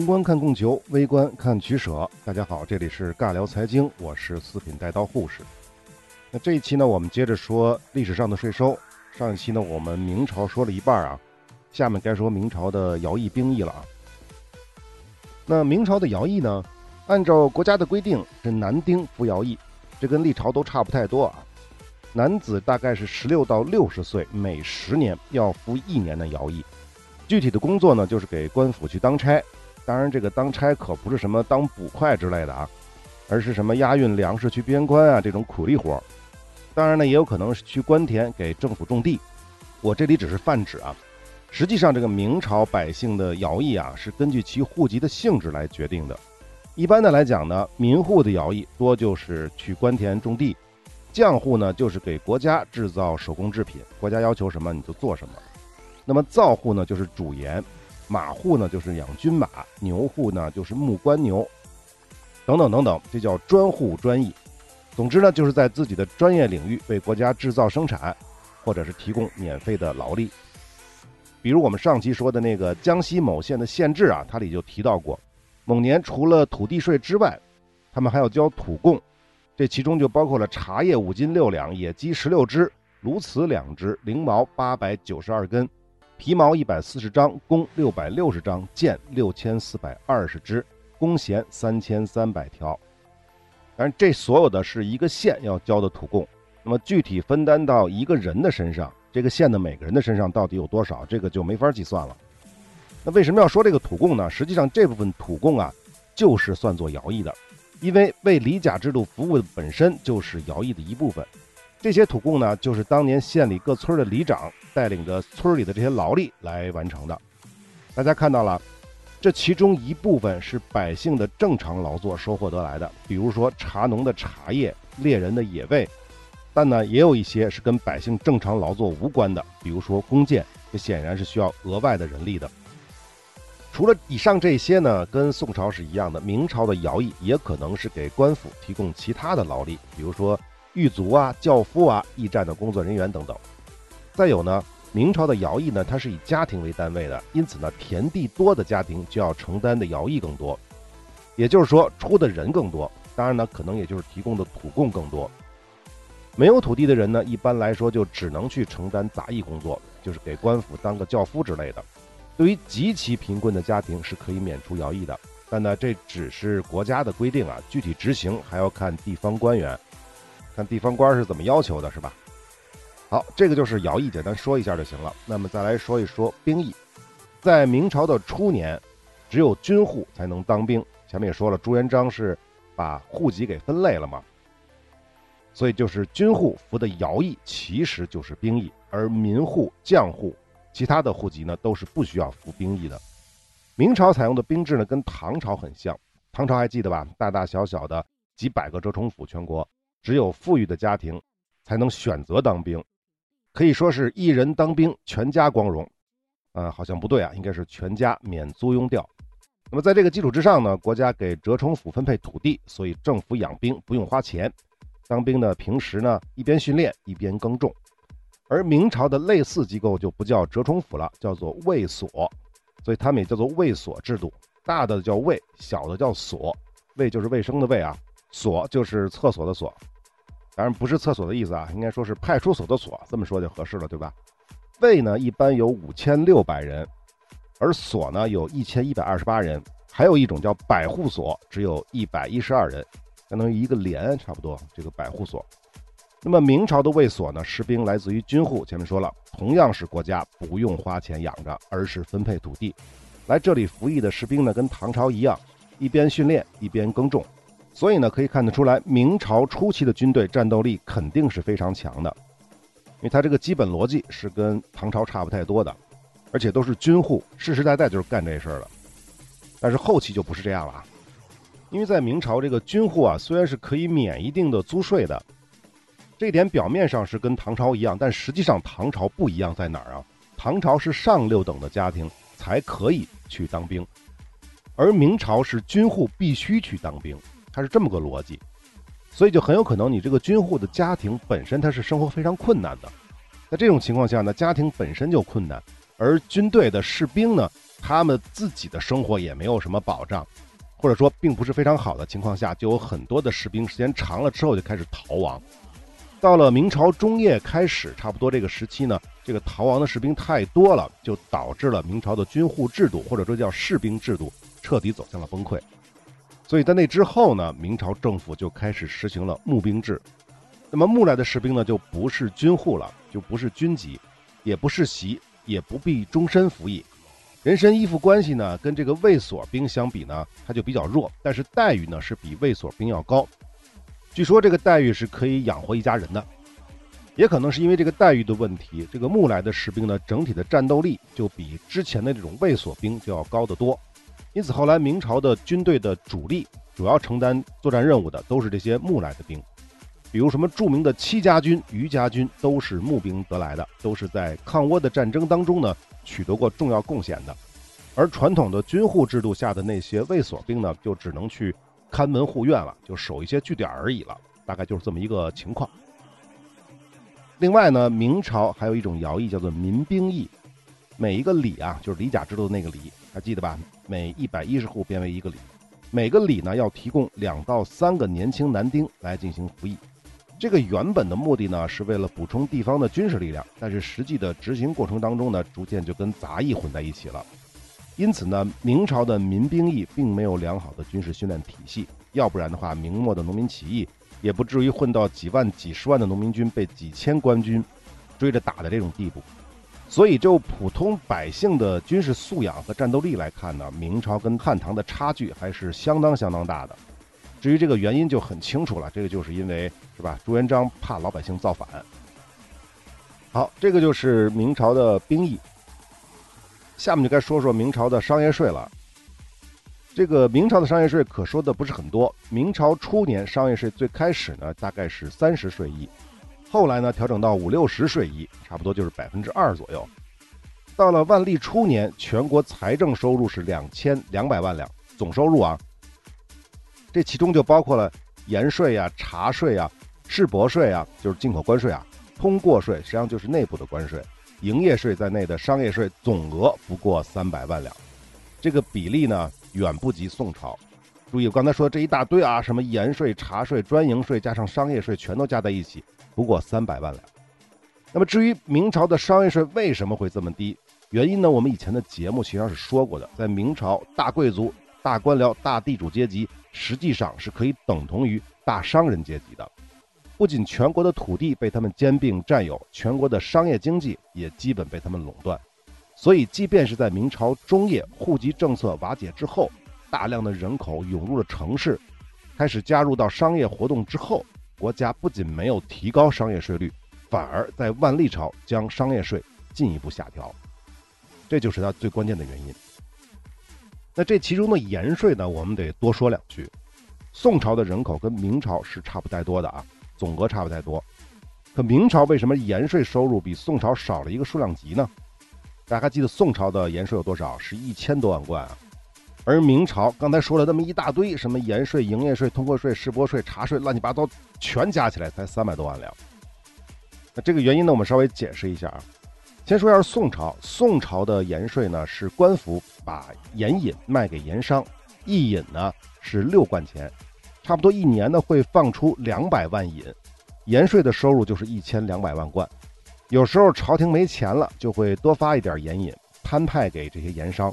宏观看供求，微观看取舍。大家好，这里是尬聊财经，我是四品带刀护士。那这一期呢，我们接着说历史上的税收。上一期呢，我们明朝说了一半啊，下面该说明朝的徭役兵役了啊。那明朝的徭役呢，按照国家的规定是男丁服徭役，这跟历朝都差不太多啊。男子大概是十六到六十岁，每十年要服一年的徭役。具体的工作呢，就是给官府去当差。当然，这个当差可不是什么当捕快之类的啊，而是什么押运粮食去边关啊这种苦力活儿。当然呢，也有可能是去官田给政府种地。我这里只是泛指啊。实际上，这个明朝百姓的徭役啊，是根据其户籍的性质来决定的。一般的来讲呢，民户的徭役多就是去官田种地，匠户呢就是给国家制造手工制品，国家要求什么你就做什么。那么造户呢就是主盐，马户呢就是养军马，牛户呢就是牧官牛，等等等等，这叫专户专役。总之呢，就是在自己的专业领域为国家制造生产，或者是提供免费的劳力。比如我们上期说的那个江西某县的县志啊，它里就提到过，某年除了土地税之外，他们还要交土贡，这其中就包括了茶叶五斤六两，野鸡十六只，鸬鹚两只，翎毛八百九十二根，皮毛一百四十张，弓六百六十张，箭六千四百二十支，弓弦三千三百条。当然，这所有的是一个县要交的土贡，那么具体分担到一个人的身上。这个县的每个人的身上到底有多少，这个就没法计算了。那为什么要说这个土贡呢？实际上这部分土贡啊，就是算作徭役的，因为为里甲制度服务的本身就是徭役的一部分。这些土贡呢，就是当年县里各村的里长带领着村里的这些劳力来完成的。大家看到了，这其中一部分是百姓的正常劳作收获得来的，比如说茶农的茶叶、猎人的野味。但呢，也有一些是跟百姓正常劳作无关的，比如说弓箭，这显然是需要额外的人力的。除了以上这些呢，跟宋朝是一样的，明朝的徭役也可能是给官府提供其他的劳力，比如说狱卒啊、教夫啊、驿站的工作人员等等。再有呢，明朝的徭役呢，它是以家庭为单位的，因此呢，田地多的家庭就要承担的徭役更多，也就是说出的人更多，当然呢，可能也就是提供的土贡更多。没有土地的人呢，一般来说就只能去承担杂役工作，就是给官府当个轿夫之类的。对于极其贫困的家庭是可以免除徭役的，但呢，这只是国家的规定啊，具体执行还要看地方官员，看地方官是怎么要求的，是吧？好，这个就是徭役，简单说一下就行了。那么再来说一说兵役，在明朝的初年，只有军户才能当兵。前面也说了，朱元璋是把户籍给分类了嘛。所以就是军户服的徭役其实就是兵役，而民户、匠户、其他的户籍呢都是不需要服兵役的。明朝采用的兵制呢跟唐朝很像，唐朝还记得吧？大大小小的几百个折冲府，全国只有富裕的家庭才能选择当兵，可以说是一人当兵，全家光荣。呃，好像不对啊，应该是全家免租庸调。那么在这个基础之上呢，国家给折冲府分配土地，所以政府养兵不用花钱。当兵的平时呢，一边训练一边耕种，而明朝的类似机构就不叫折冲府了，叫做卫所，所以他们也叫做卫所制度。大的叫卫，小的叫所。卫就是卫生的卫啊，所就是厕所的所，当然不是厕所的意思啊，应该说是派出所的所，这么说就合适了，对吧？卫呢一般有五千六百人，而所呢有一千一百二十八人，还有一种叫百户所，只有一百一十二人。相当于一个连，差不多这个百户所。那么明朝的卫所呢？士兵来自于军户，前面说了，同样是国家不用花钱养着，而是分配土地。来这里服役的士兵呢，跟唐朝一样，一边训练一边耕种。所以呢，可以看得出来，明朝初期的军队战斗力肯定是非常强的，因为它这个基本逻辑是跟唐朝差不太多的，而且都是军户，世世代代就是干这事儿的。但是后期就不是这样了啊。因为在明朝，这个军户啊，虽然是可以免一定的租税的，这点表面上是跟唐朝一样，但实际上唐朝不一样在哪儿啊？唐朝是上六等的家庭才可以去当兵，而明朝是军户必须去当兵，它是这么个逻辑，所以就很有可能你这个军户的家庭本身它是生活非常困难的，在这种情况下呢，家庭本身就困难，而军队的士兵呢他们自己的生活也没有什么保障，或者说并不是非常好的情况下，就有很多的士兵时间长了之后就开始逃亡。到了明朝中叶开始，差不多这个时期呢，这个逃亡的士兵太多了，就导致了明朝的军户制度或者说叫士兵制度彻底走向了崩溃。所以在那之后呢，明朝政府就开始实行了募兵制。那么募来的士兵呢，就不是军户了，就不是军籍，也不是袭，也不必终身服役。人身依附关系呢，跟这个卫所兵相比呢，它就比较弱，但是待遇呢是比卫所兵要高。据说这个待遇是可以养活一家人的，也可能是因为这个待遇的问题，这个募来的士兵呢，整体的战斗力就比之前的这种卫所兵就要高得多。因此后来明朝的军队的主力，主要承担作战任务的都是这些募来的兵，比如什么著名的戚家军、余家军都是募兵得来的，都是在抗倭的战争当中呢取得过重要贡献的。而传统的军户制度下的那些卫所兵呢，就只能去。看门护院了，就守一些据点而已了，大概就是这么一个情况。另外呢，明朝还有一种徭役叫做民兵役，每一个里啊，就是里甲制度的那个里，还记得吧？每一百一十户编为一个里，每个里呢要提供两到三个年轻男丁来进行服役。这个原本的目的呢是为了补充地方的军事力量，但是实际的执行过程当中呢，逐渐就跟杂役混在一起了。因此呢，明朝的民兵役并没有良好的军事训练体系，要不然的话，明末的农民起义也不至于混到几万、几十万的农民军被几千官军追着打的这种地步。所以，就普通百姓的军事素养和战斗力来看呢，明朝跟汉唐的差距还是相当相当大的。至于这个原因就很清楚了，这个就是因为是吧？朱元璋怕老百姓造反。好，这个就是明朝的兵役。下面就该说说明朝的商业税了。这个明朝的商业税可说的不是很多。明朝初年商业税最开始呢大概是三十税一，后来呢调整到五六十税一，差不多就是百分之二左右。到了万历初年，全国财政收入是两千两百万两，总收入啊，这其中就包括了盐税呀、茶税呀、市舶税啊，就是进口关税啊，通过税实际上就是内部的关税。营业税在内的商业税总额不过三百万两，这个比例呢远不及宋朝。注意我刚才说这一大堆啊，什么盐税、茶税、专营税，加上商业税，全都加在一起，不过三百万两。那么至于明朝的商业税为什么会这么低，原因呢？我们以前的节目实际上是说过的，在明朝，大贵族、大官僚、大地主阶级实际上是可以等同于大商人阶级的。不仅全国的土地被他们兼并占有，全国的商业经济也基本被他们垄断。所以，即便是在明朝中叶户籍政策瓦解之后，大量的人口涌入了城市，开始加入到商业活动之后，国家不仅没有提高商业税率，反而在万历朝将商业税进一步下调。这就是它最关键的原因。那这其中的盐税呢，我们得多说两句。宋朝的人口跟明朝是差不太多的啊。总额差不太多，可明朝为什么盐税收入比宋朝少了一个数量级呢？大家还记得宋朝的盐税有多少？是一千多万贯啊。而明朝刚才说了那么一大堆，什么盐税、营业税、通过税、市舶税、茶税，乱七八糟，全加起来才三百多万两。那这个原因呢，我们稍微解释一下啊。先说一下宋朝，宋朝的盐税呢是官府把盐引卖给盐商，一引呢是六贯钱。差不多一年呢会放出两百万引，盐税的收入就是一千两百万贯。有时候朝廷没钱了，就会多发一点盐引，摊派给这些盐商。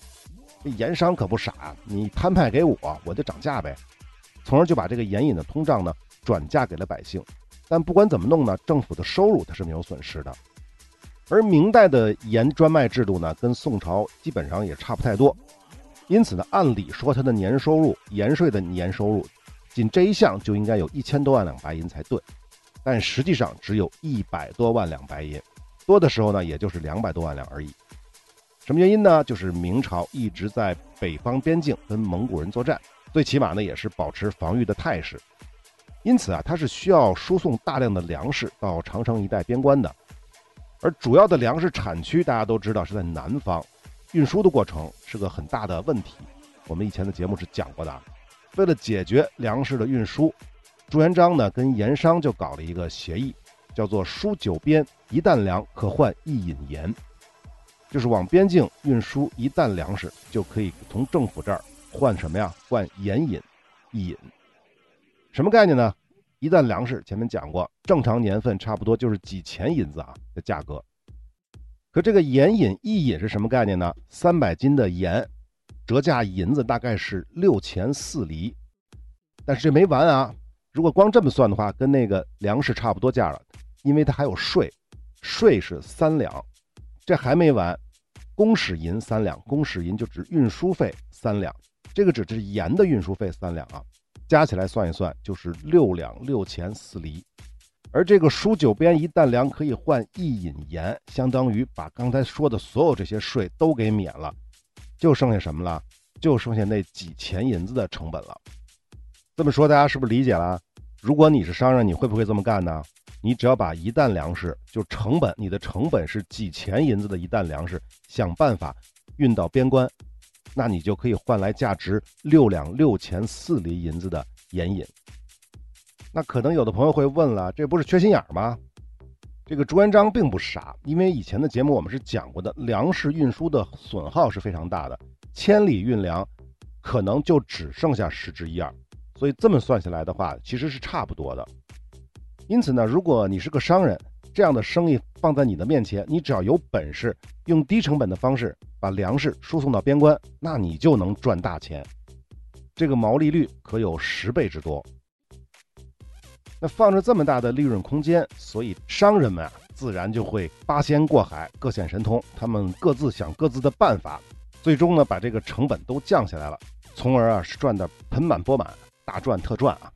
这盐商可不傻，你摊派给我，我就涨价呗。从而就把这个盐引的通胀呢转嫁给了百姓。但不管怎么弄呢，政府的收入它是没有损失的。而明代的盐专卖制度呢，跟宋朝基本上也差不太多。因此呢，按理说它的年收入，盐税的年收入。仅这一项就应该有一千多万两白银才对，但实际上只有一百多万两白银，多的时候呢，也就是两百多万两而已。什么原因呢？就是明朝一直在北方边境跟蒙古人作战，最起码呢也是保持防御的态势。因此啊，它是需要输送大量的粮食到长城一带边关的，而主要的粮食产区大家都知道是在南方，运输的过程是个很大的问题。我们以前的节目是讲过的。为了解决粮食的运输，朱元璋呢跟盐商就搞了一个协议，叫做“输九边一担粮可换一引盐”。就是往边境运输一担粮食，就可以从政府这儿换什么呀？换盐引、一引。什么概念呢？一担粮食前面讲过，正常年份差不多就是几钱银子啊的价格。可这个盐引、一引是什么概念呢？三百斤的盐，折价银子大概是六钱四厘。但是这没完啊！如果光这么算的话，跟那个粮食差不多价了，因为它还有税，税是三两。这还没完，公使银三两，公使银就指运输费三两，这个指的是盐的运输费三两啊，加起来算一算就是六两六钱四厘。而这个输九边一担粮可以换一引盐，相当于把刚才说的所有这些税都给免了，就剩下什么了？就剩下那几钱银子的成本了。这么说大家是不是理解了？如果你是商人，你会不会这么干呢？你只要把一担粮食就成本，你的成本是几钱银子的一担粮食，想办法运到边关，那你就可以换来价值六两六钱四厘银子的盐引。那可能有的朋友会问了，这不是缺心眼吗？这个朱元璋并不傻，因为以前的节目我们是讲过的，粮食运输的损耗是非常大的，千里运粮可能就只剩下十之一二。所以这么算下来的话，其实是差不多的。因此呢，如果你是个商人，这样的生意放在你的面前，你只要有本事，用低成本的方式把粮食输送到边关，那你就能赚大钱。这个毛利率可有十倍之多。那放着这么大的利润空间，所以商人们啊，自然就会八仙过海，各显神通，他们各自想各自的办法，最终呢，把这个成本都降下来了，从而啊，是赚得盆满钵满。大赚特赚啊！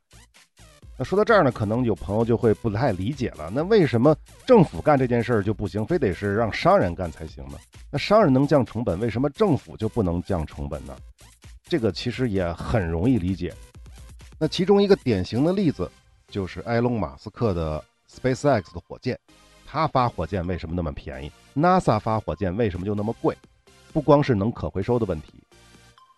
那说到这儿呢，可能有朋友就会不太理解了。那为什么政府干这件事儿就不行，非得是让商人干才行呢？那商人能降成本，为什么政府就不能降成本呢？这个其实也很容易理解。那其中一个典型的例子就是埃隆·马斯克的 SpaceX 的火箭，他发火箭为什么那么便宜？NASA 发火箭为什么就那么贵？不光是能可回收的问题。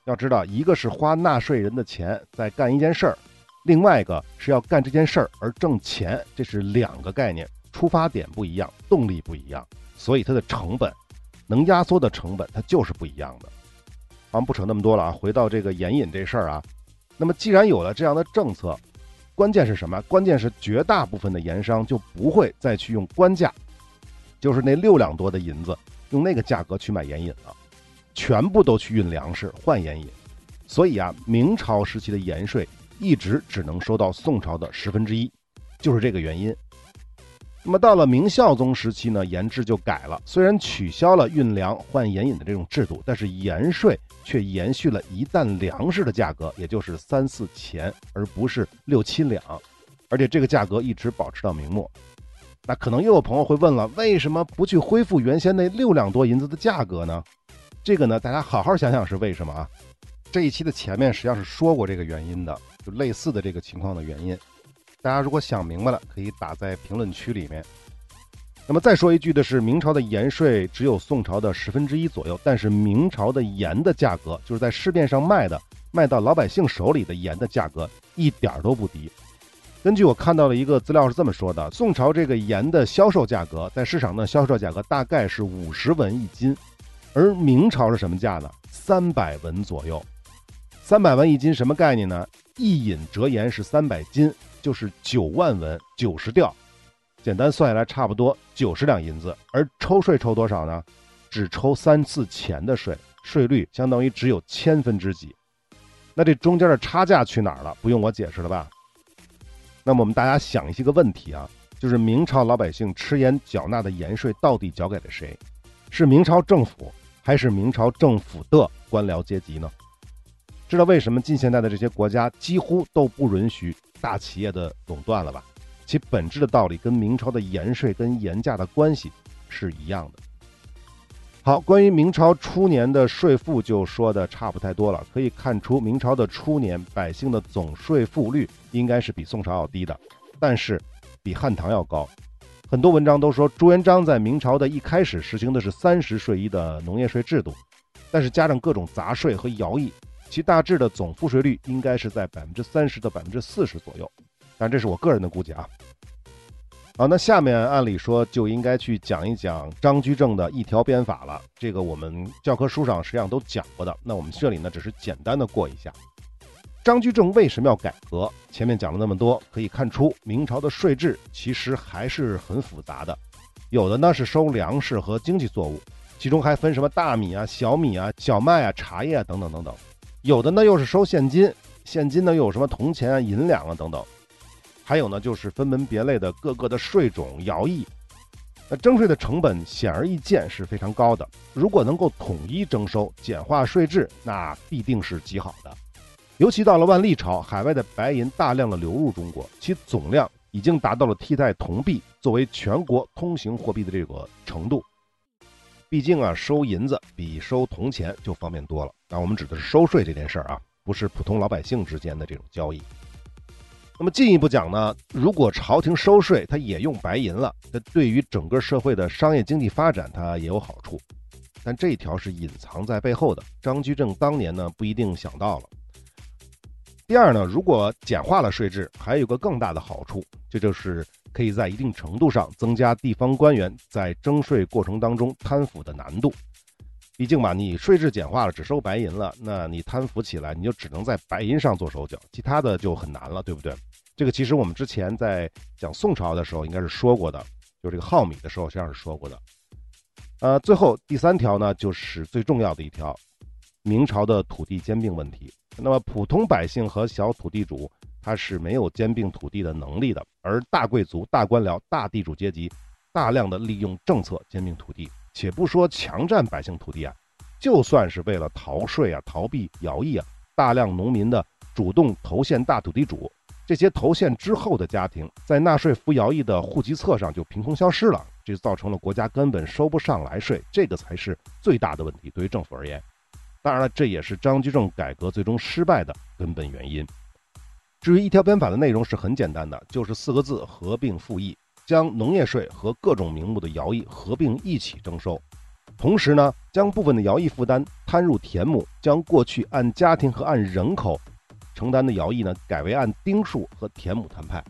要知道，一个是花纳税人的钱在干一件事儿，另外一个是要干这件事儿而挣钱，这是两个概念，出发点不一样，动力不一样，所以它的成本，能压缩的成本它就是不一样的。咱们不扯那么多了啊，回到这个盐引这事儿啊，那么既然有了这样的政策，关键是什么？关键是绝大部分的盐商就不会再去用官价，就是那六两多的银子，用那个价格去买盐引了。全部都去运粮食换盐引，所以啊，明朝时期的盐税一直只能收到宋朝的十分之一，就是这个原因。那么到了明孝宗时期呢，盐制就改了，虽然取消了运粮换盐引的这种制度，但是盐税却延续了一担粮食的价格，也就是三四钱，而不是六七两，而且这个价格一直保持到明末。那可能又有朋友会问了，为什么不去恢复原先那六两多银子的价格呢？这个呢，大家好好想想是为什么啊？这一期的前面实际上是说过这个原因的，就类似的这个情况的原因。大家如果想明白了，可以打在评论区里面。那么再说一句的是，明朝的盐税只有宋朝的十分之一左右，但是明朝的盐的价格，就是在市面上卖的，卖到老百姓手里的盐的价格一点都不低。根据我看到的一个资料是这么说的：宋朝这个盐的销售价格，在市场的销售价格大概是五十文一斤。而明朝是什么价呢？三百文左右，三百文一斤什么概念呢？一引折盐是三百斤，就是九万文，九十吊，简单算下来差不多九十两银子。而抽税抽多少呢？只抽三次钱的税，税率相当于只有千分之几。那这中间的差价去哪儿了？不用我解释了吧？那么我们大家想一些个问题啊，就是明朝老百姓吃盐缴纳的盐税到底缴给了谁？是明朝政府？还是明朝政府的官僚阶级呢？知道为什么近现代的这些国家几乎都不允许大企业的垄断了吧？其本质的道理跟明朝的盐税跟盐价的关系是一样的。好，关于明朝初年的税赋就说的差不太多了。可以看出，明朝的初年百姓的总税赋率应该是比宋朝要低的，但是比汉唐要高。很多文章都说朱元璋在明朝的一开始实行的是三十税一的农业税制度，但是加上各种杂税和徭役，其大致的总赋税率应该是在百分之三十到百分之四十左右。但这是我个人的估计啊。好，那下面按理说就应该去讲一讲张居正的一条鞭法了。这个我们教科书上实际上都讲过的。那我们这里呢，只是简单的过一下。张居正为什么要改革？前面讲了那么多，可以看出明朝的税制其实还是很复杂的。有的呢是收粮食和经济作物，其中还分什么大米啊、小米啊、小麦啊、茶叶啊等等等等。有的呢又是收现金，现金呢又有什么铜钱啊、银两啊等等。还有呢，就是分门别类的各个的税种、徭役，那征税的成本显而易见是非常高的。如果能够统一征收、简化税制，那必定是极好的。尤其到了万历朝，海外的白银大量的流入中国，其总量已经达到了替代铜币作为全国通行货币的这个程度。毕竟啊，收银子比收铜钱就方便多了。那我们指的是收税这件事儿啊，不是普通老百姓之间的这种交易。那么进一步讲呢，如果朝廷收税，它也用白银了，那对于整个社会的商业经济发展，它也有好处。但这一条是隐藏在背后的，张居正当年呢不一定想到了。第二呢，如果简化了税制，还有个更大的好处，这就是可以在一定程度上增加地方官员在征税过程当中贪腐的难度。毕竟嘛，你税制简化了，只收白银了，那你贪腐起来，你就只能在白银上做手脚，其他的就很难了，对不对？这个其实我们之前在讲宋朝的时候应该是说过的，就这个耗米的时候实际上是说过的。呃，最后第三条呢，就是最重要的一条，明朝的土地兼并问题。那么普通百姓和小土地主他是没有兼并土地的能力的，而大贵族、大官僚、大地主阶级大量的利用政策兼并土地。且不说强占百姓土地啊，就算是为了逃税啊、逃避徭役啊，大量农民的主动投献大土地主，这些投献之后的家庭，在纳税服徭役的户籍册上就凭空消失了，这造成了国家根本收不上来税，这个才是最大的问题。对于政府而言，当然了，这也是张居正改革最终失败的根本原因。至于一条鞭法的内容是很简单的，就是四个字：合并复议。将农业税和各种名目的徭役合并一起征收，同时呢，将部分的徭役负担摊入田亩，将过去按家庭和按人口承担的徭役呢，改为按丁数和田亩摊派。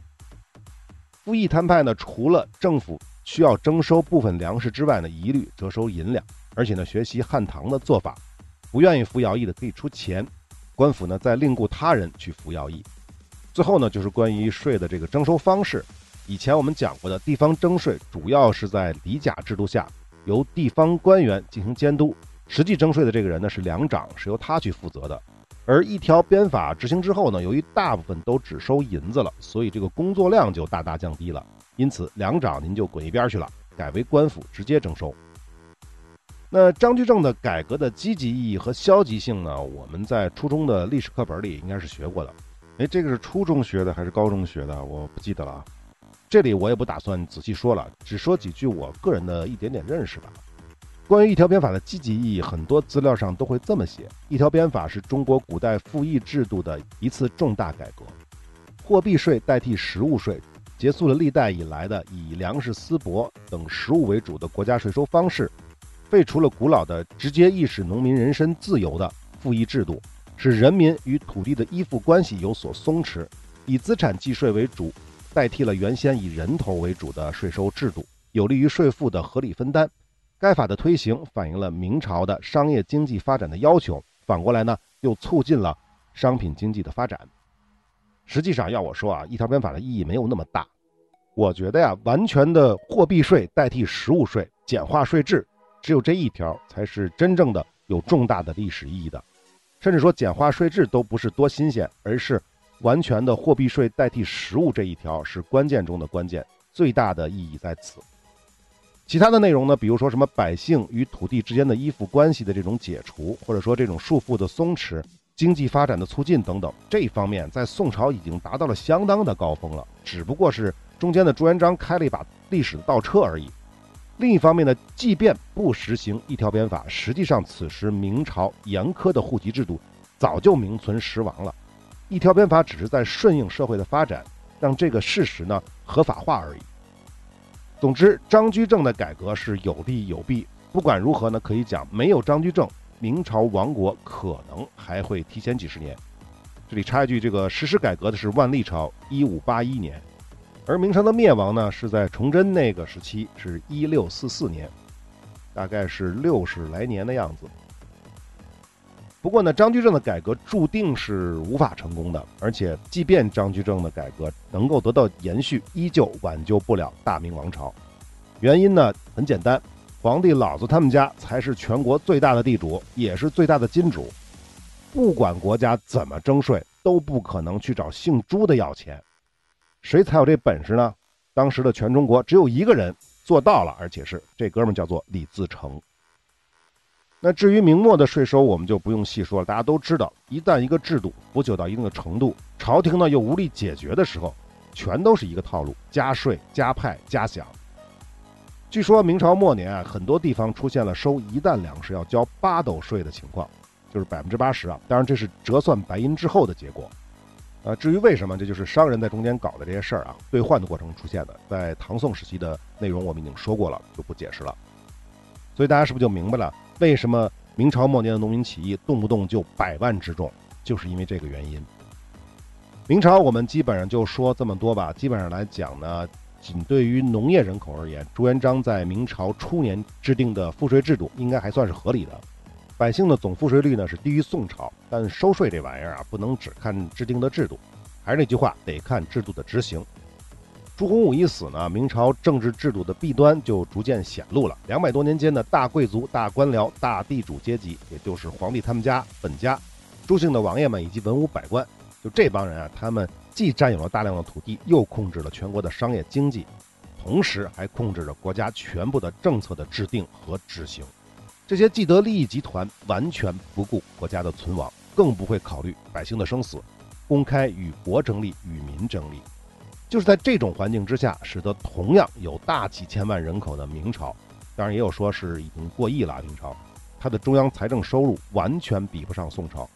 复议摊派呢，除了政府需要征收部分粮食之外呢，一律折收银两，而且呢，学习汉唐的做法，不愿意服徭役的可以出钱，官府呢再另雇他人去服徭役。最后呢，就是关于税的这个征收方式。以前我们讲过的地方征税，主要是在里甲制度下，由地方官员进行监督。实际征税的这个人呢是粮长，是由他去负责的。而一条鞭法执行之后呢，由于大部分都只收银子了，所以这个工作量就大大降低了。因此，粮长您就滚一边去了，改为官府直接征收。那张居正的改革的积极意义和消极性呢？我们在初中的历史课本里应该是学过的。哎，这个是初中学的还是高中学的？我不记得了啊。这里我也不打算仔细说了，只说几句我个人的一点点认识吧。关于一条鞭法的积极意义，很多资料上都会这么写：一条鞭法是中国古代赋役制度的一次重大改革，货币税代替实物税，结束了历代以来的以粮食、丝帛等实物为主的国家税收方式，废除了古老的直接意使农民人身自由的赋役制度，使人民与土地的依附关系有所松弛，以资产计税为主。代替了原先以人头为主的税收制度，有利于税负的合理分担。该法的推行反映了明朝的商业经济发展的要求，反过来呢，又促进了商品经济的发展。实际上，要我说啊，一条鞭法的意义没有那么大。我觉得呀，完全的货币税代替实物税，简化税制，只有这一条才是真正的有重大的历史意义的。甚至说，简化税制都不是多新鲜，而是。完全的货币税代替实物这一条是关键中的关键，最大的意义在此。其他的内容呢，比如说什么百姓与土地之间的依附关系的这种解除，或者说这种束缚的松弛、经济发展的促进等等，这一方面在宋朝已经达到了相当的高峰了，只不过是中间的朱元璋开了一把历史的倒车而已。另一方面呢，即便不实行一条鞭法，实际上此时明朝严苛的户籍制度早就名存实亡了。一条鞭法只是在顺应社会的发展，让这个事实呢合法化而已。总之，张居正的改革是有利有弊。不管如何呢，可以讲没有张居正，明朝亡国可能还会提前几十年。这里插一句，这个实施改革的是万历朝，一五八一年。而明朝的灭亡呢，是在崇祯那个时期，是一六四四年，大概是六十来年的样子。不过呢，张居正的改革注定是无法成功的，而且即便张居正的改革能够得到延续，依旧挽救不了大明王朝。原因呢很简单，皇帝老子他们家才是全国最大的地主，也是最大的金主。不管国家怎么征税，都不可能去找姓朱的要钱。谁才有这本事呢？当时的全中国只有一个人做到了，而且是这哥们叫做李自成。那至于明末的税收，我们就不用细说了，大家都知道，一旦一个制度腐朽到一定的程度，朝廷呢又无力解决的时候，全都是一个套路：加税、加派、加饷。据说明朝末年啊，很多地方出现了收一担粮食要交八斗税的情况，就是百分之八十啊。当然，这是折算白银之后的结果。呃，至于为什么，这就是商人在中间搞的这些事儿啊，兑换的过程出现的。在唐宋时期的内容我们已经说过了，就不解释了。所以大家是不是就明白了，为什么明朝末年的农民起义动不动就百万之众，就是因为这个原因。明朝我们基本上就说这么多吧。基本上来讲呢，仅对于农业人口而言，朱元璋在明朝初年制定的赋税制度应该还算是合理的。百姓的总赋税率呢是低于宋朝，但收税这玩意儿啊，不能只看制定的制度，还是那句话，得看制度的执行。朱洪武一死呢，明朝政治制度的弊端就逐渐显露了。两百多年间的大贵族、大官僚、大地主阶级，也就是皇帝他们家本家、朱姓的王爷们以及文武百官，就这帮人啊，他们既占有了大量的土地，又控制了全国的商业经济，同时还控制着国家全部的政策的制定和执行。这些既得利益集团完全不顾国家的存亡，更不会考虑百姓的生死，公开与国争利，与民争利。就是在这种环境之下，使得同样有大几千万人口的明朝，当然也有说是已经过亿了。明朝，它的中央财政收入完全比不上宋朝，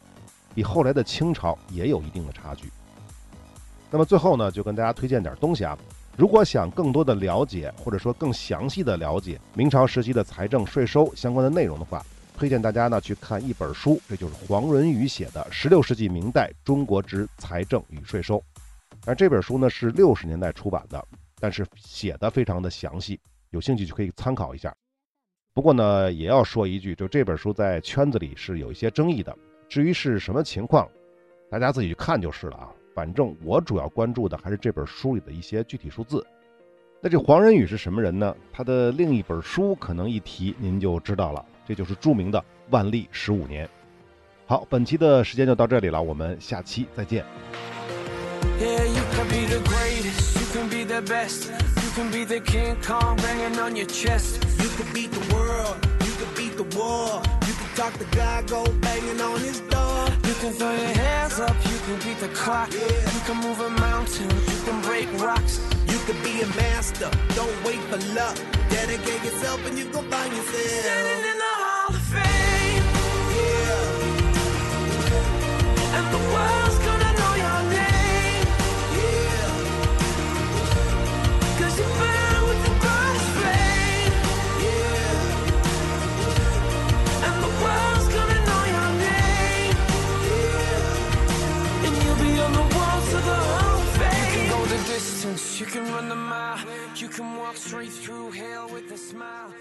比后来的清朝也有一定的差距。那么最后呢，就跟大家推荐点东西啊。如果想更多的了解，或者说更详细的了解明朝时期的财政税收相关的内容的话，推荐大家呢去看一本书，这就是黄仁宇写的《十六世纪明代中国之财政与税收》。而这本书呢是六十年代出版的，但是写的非常的详细，有兴趣就可以参考一下。不过呢，也要说一句，就这本书在圈子里是有一些争议的。至于是什么情况，大家自己去看就是了啊。反正我主要关注的还是这本书里的一些具体数字。那这黄仁宇是什么人呢？他的另一本书可能一提您就知道了，这就是著名的《万历十五年》。好，本期的时间就到这里了，我们下期再见。talk the guy, go banging on his door. You can throw your hands up, the clock. Yeah. You can move a mountain, you can break rocks. You can be a master, don't wait for luck. Dedicate yourself and you go find yourself. Standing in the Hall of Fame. Yeah. And the world's gonna You can run the mile, you can walk straight through hell with a smile.